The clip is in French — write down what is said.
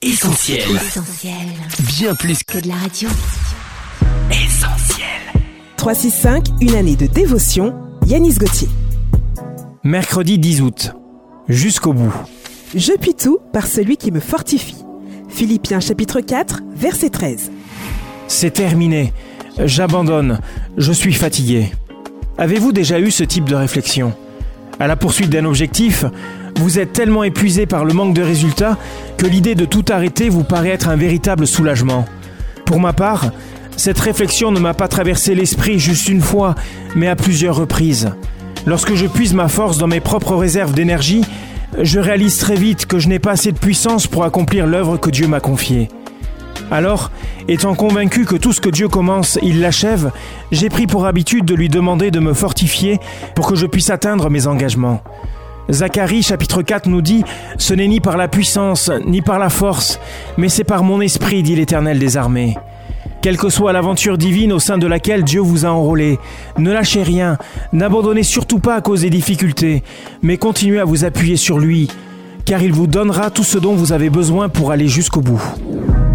Essentiel. Essentiel. Bien plus Que de la radio. qu'essentiel. 365, une année de dévotion. Yanis Gauthier. Mercredi 10 août. Jusqu'au bout. Je puis tout par celui qui me fortifie. Philippiens chapitre 4, verset 13. C'est terminé. J'abandonne. Je suis fatigué. Avez-vous déjà eu ce type de réflexion? À la poursuite d'un objectif, vous êtes tellement épuisé par le manque de résultats que l'idée de tout arrêter vous paraît être un véritable soulagement. Pour ma part, cette réflexion ne m'a pas traversé l'esprit juste une fois, mais à plusieurs reprises. Lorsque je puise ma force dans mes propres réserves d'énergie, je réalise très vite que je n'ai pas assez de puissance pour accomplir l'œuvre que Dieu m'a confiée. Alors, étant convaincu que tout ce que Dieu commence, il l'achève, j'ai pris pour habitude de lui demander de me fortifier pour que je puisse atteindre mes engagements. Zacharie chapitre 4 nous dit ⁇ Ce n'est ni par la puissance, ni par la force, mais c'est par mon esprit, dit l'Éternel des armées. Quelle que soit l'aventure divine au sein de laquelle Dieu vous a enrôlé, ne lâchez rien, n'abandonnez surtout pas à cause des difficultés, mais continuez à vous appuyer sur lui, car il vous donnera tout ce dont vous avez besoin pour aller jusqu'au bout.